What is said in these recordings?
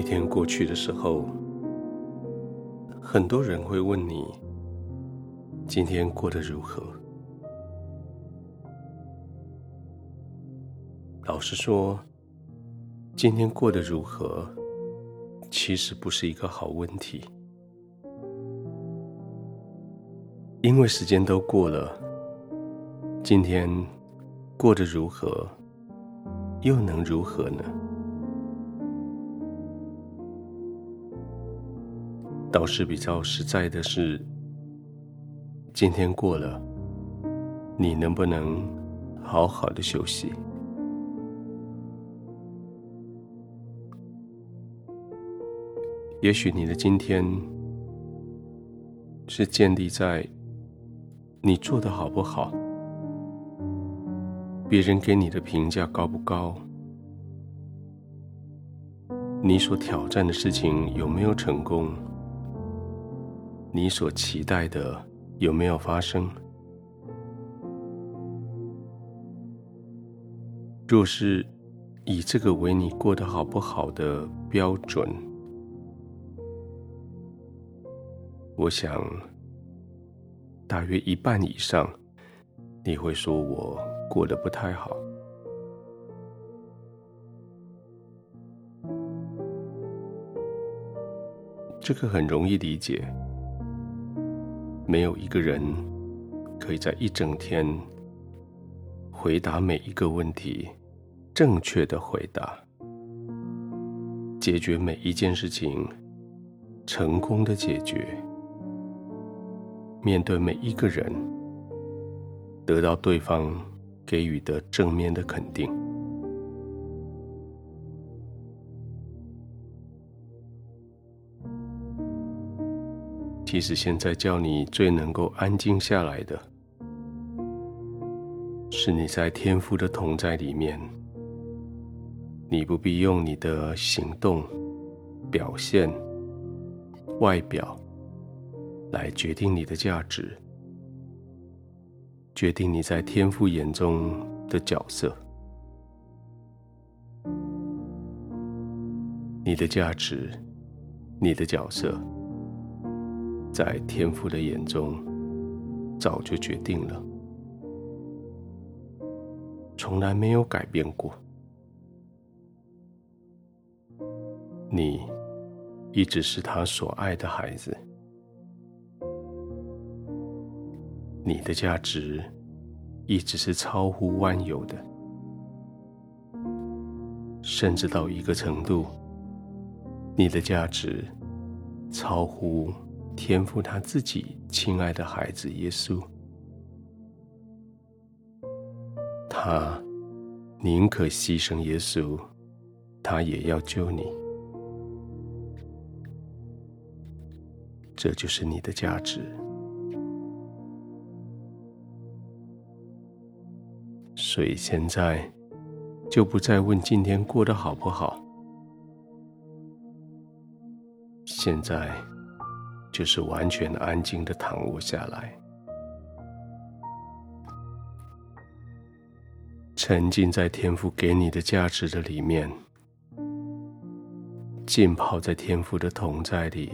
一天过去的时候，很多人会问你：今天过得如何？老实说，今天过得如何，其实不是一个好问题，因为时间都过了，今天过得如何，又能如何呢？倒是比较实在的是，今天过了，你能不能好好的休息？也许你的今天是建立在你做的好不好，别人给你的评价高不高，你所挑战的事情有没有成功？你所期待的有没有发生？若是以这个为你过得好不好的标准，我想大约一半以上，你会说我过得不太好。这个很容易理解。没有一个人可以在一整天回答每一个问题，正确的回答，解决每一件事情，成功的解决，面对每一个人，得到对方给予的正面的肯定。其实现在叫你最能够安静下来的，是你在天父的同在里面，你不必用你的行动、表现、外表来决定你的价值，决定你在天父眼中的角色。你的价值，你的角色。在天父的眼中，早就决定了，从来没有改变过。你一直是他所爱的孩子，你的价值一直是超乎万有的，甚至到一个程度，你的价值超乎。天赋他自己亲爱的孩子耶稣，他宁可牺牲耶稣，他也要救你。这就是你的价值。所以现在就不再问今天过得好不好，现在。就是完全安静的躺卧下来，沉浸在天赋给你的价值的里面，浸泡在天赋的同在里，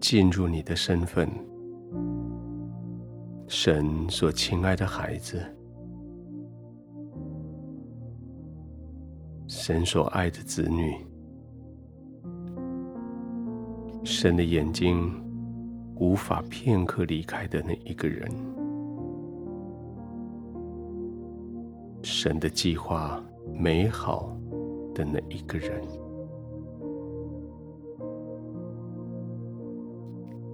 进入你的身份，神所亲爱的孩子，神所爱的子女。神的眼睛无法片刻离开的那一个人，神的计划美好的那一个人，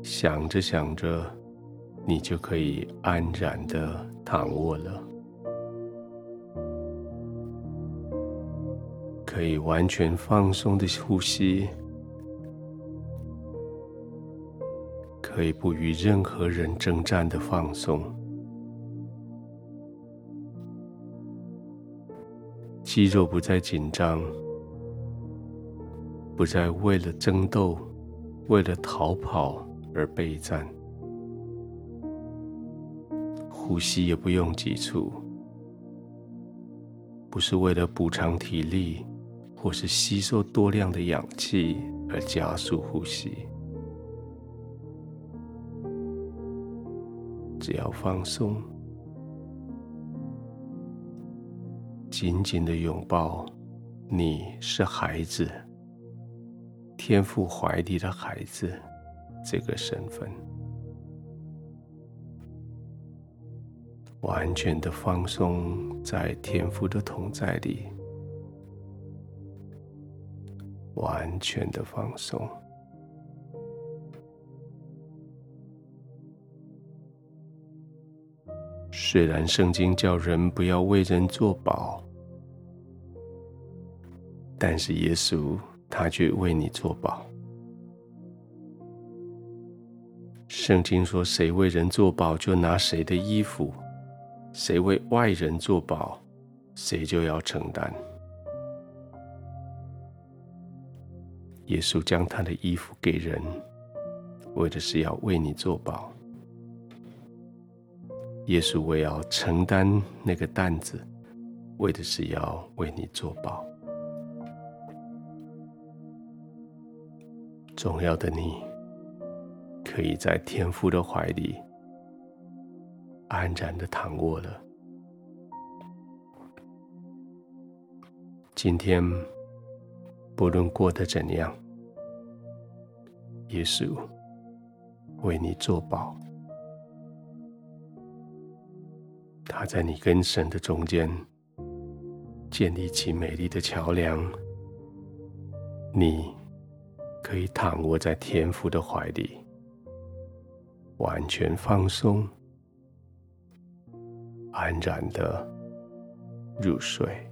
想着想着，你就可以安然的躺卧了，可以完全放松的呼吸。可以不与任何人争战的放松，肌肉不再紧张，不再为了争斗、为了逃跑而备战，呼吸也不用急促，不是为了补偿体力，或是吸收多量的氧气而加速呼吸。只要放松，紧紧的拥抱你是孩子，天父怀里的孩子这个身份。完全的放松在天父的同在里，完全的放松。虽然圣经叫人不要为人作保，但是耶稣他却为你作保。圣经说：“谁为人作保，就拿谁的衣服。”谁为外人作保，谁就要承担。耶稣将他的衣服给人，为的是要为你作保。耶稣为要承担那个担子，为的是要为你作保。重要的你，可以在天父的怀里。安然的躺卧了。今天，不论过得怎样，耶稣为你作保。他在你跟神的中间建立起美丽的桥梁。你可以躺卧在天父的怀里，完全放松。安然的入睡。